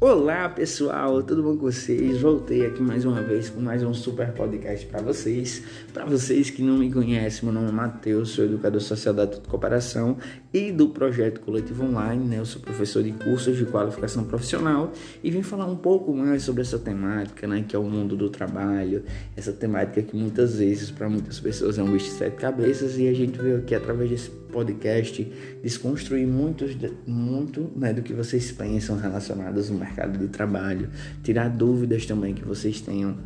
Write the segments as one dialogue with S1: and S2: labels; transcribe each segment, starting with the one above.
S1: Olá pessoal, tudo bom com vocês? Voltei aqui mais uma vez com mais um super podcast para vocês. Para vocês que não me conhecem, meu nome é Matheus, sou educador social da Tudo Cooperação e do projeto Coletivo Online, né? Eu sou professor de cursos de qualificação profissional e vim falar um pouco mais sobre essa temática, né? Que é o mundo do trabalho, essa temática que muitas vezes para muitas pessoas é um bicho de sete cabeças e a gente veio aqui através desse podcast desconstruir muitos, muito né, do que vocês pensam relacionados ao mercado de trabalho, tirar dúvidas também que vocês tenham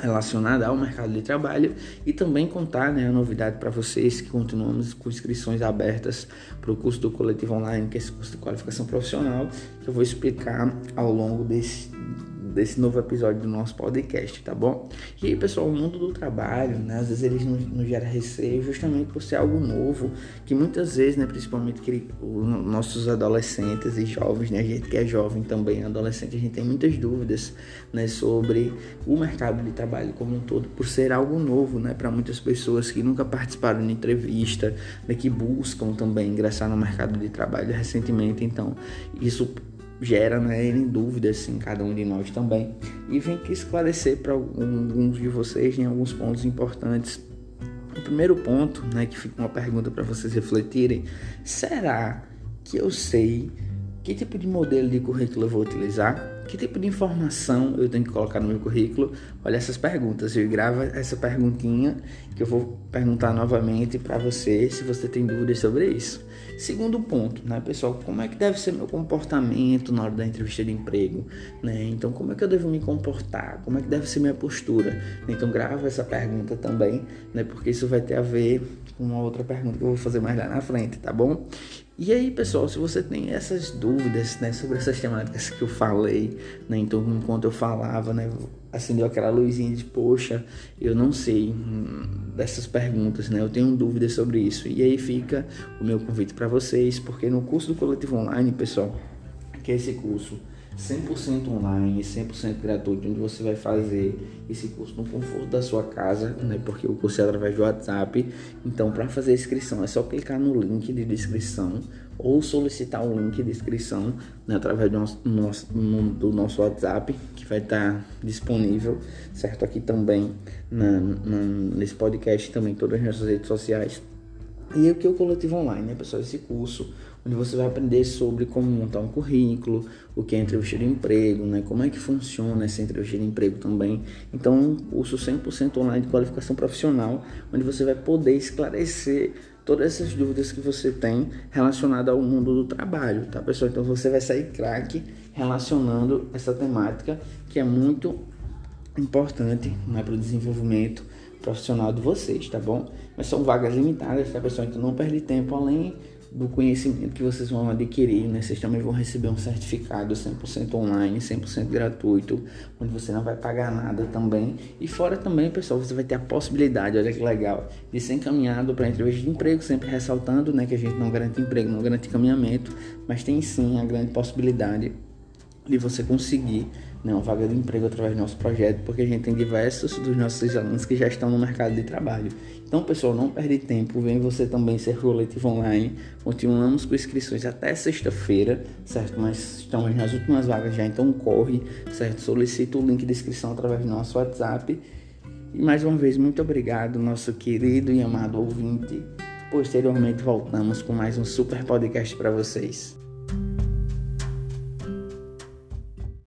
S1: relacionada ao mercado de trabalho e também contar né, a novidade para vocês que continuamos com inscrições abertas para o curso do Coletivo Online, que é esse curso de qualificação profissional, que eu vou explicar ao longo desse, desse novo episódio do nosso podcast, tá bom? E aí, pessoal, o mundo do trabalho, né? Às vezes nos, nos gera receio justamente por ser algo novo, que muitas vezes, né, principalmente que os nossos adolescentes e jovens, né, a gente que é jovem também, adolescente, a gente tem muitas dúvidas, né, sobre o mercado de trabalho como um todo, por ser algo novo, né, para muitas pessoas que nunca participaram de entrevista, né, que buscam também ingressar no mercado de trabalho recentemente, então isso gera né, em dúvidas em cada um de nós também. E vem aqui esclarecer para alguns de vocês em alguns pontos importantes. O primeiro ponto, né, que fica uma pergunta para vocês refletirem: será que eu sei que tipo de modelo de currículo eu vou utilizar? Que tipo de informação eu tenho que colocar no meu currículo? Olha essas perguntas. Eu gravo essa perguntinha que eu vou perguntar novamente para você se você tem dúvidas sobre isso. Segundo ponto, né, pessoal? Como é que deve ser meu comportamento na hora da entrevista de emprego? Né? Então, como é que eu devo me comportar? Como é que deve ser minha postura? Então, grava essa pergunta também, né? Porque isso vai ter a ver com uma outra pergunta que eu vou fazer mais lá na frente, tá bom? E aí, pessoal, se você tem essas dúvidas, né, sobre essas temáticas que eu falei, né, então enquanto eu falava, né, acendeu aquela luzinha de, poxa, eu não sei hum, dessas perguntas, né, eu tenho dúvidas sobre isso. E aí fica o meu convite para vocês, porque no curso do Coletivo Online, pessoal, que é esse curso 100% online, 100% gratuito, onde você vai fazer esse curso no conforto da sua casa, né? Porque o curso é através do WhatsApp. Então, para fazer a inscrição, é só clicar no link de descrição ou solicitar o link de inscrição né, através do nosso, do nosso WhatsApp, que vai estar tá disponível, certo? Aqui também na, na, nesse podcast, também todas as nossas redes sociais. E o é o Coletivo Online, né, pessoal? Esse curso onde você vai aprender sobre como montar um currículo, o que é entrevista de emprego, né? como é que funciona essa entrevista de emprego também. Então, um curso 100% online de qualificação profissional, onde você vai poder esclarecer todas essas dúvidas que você tem relacionadas ao mundo do trabalho, tá pessoal? Então, você vai sair craque relacionando essa temática que é muito importante né, para o desenvolvimento profissional de vocês, tá bom? Mas são vagas limitadas, tá pessoal? Então não perde tempo, além do conhecimento que vocês vão adquirir, né? Vocês também vão receber um certificado 100% online, 100% gratuito, onde você não vai pagar nada também. E fora também, pessoal, você vai ter a possibilidade, olha que legal, de ser encaminhado para entrevista de emprego, sempre ressaltando, né, que a gente não garante emprego, não garante encaminhamento, mas tem sim a grande possibilidade de você conseguir né, uma vaga de emprego através do nosso projeto, porque a gente tem diversos dos nossos alunos que já estão no mercado de trabalho. Então, pessoal, não perde tempo, vem você também ser coletivo online. Continuamos com inscrições até sexta-feira, certo? Mas estamos nas últimas vagas já, então corre, certo? Solicita o link de inscrição através do nosso WhatsApp. E mais uma vez, muito obrigado, nosso querido e amado ouvinte. Posteriormente, voltamos com mais um super podcast para vocês.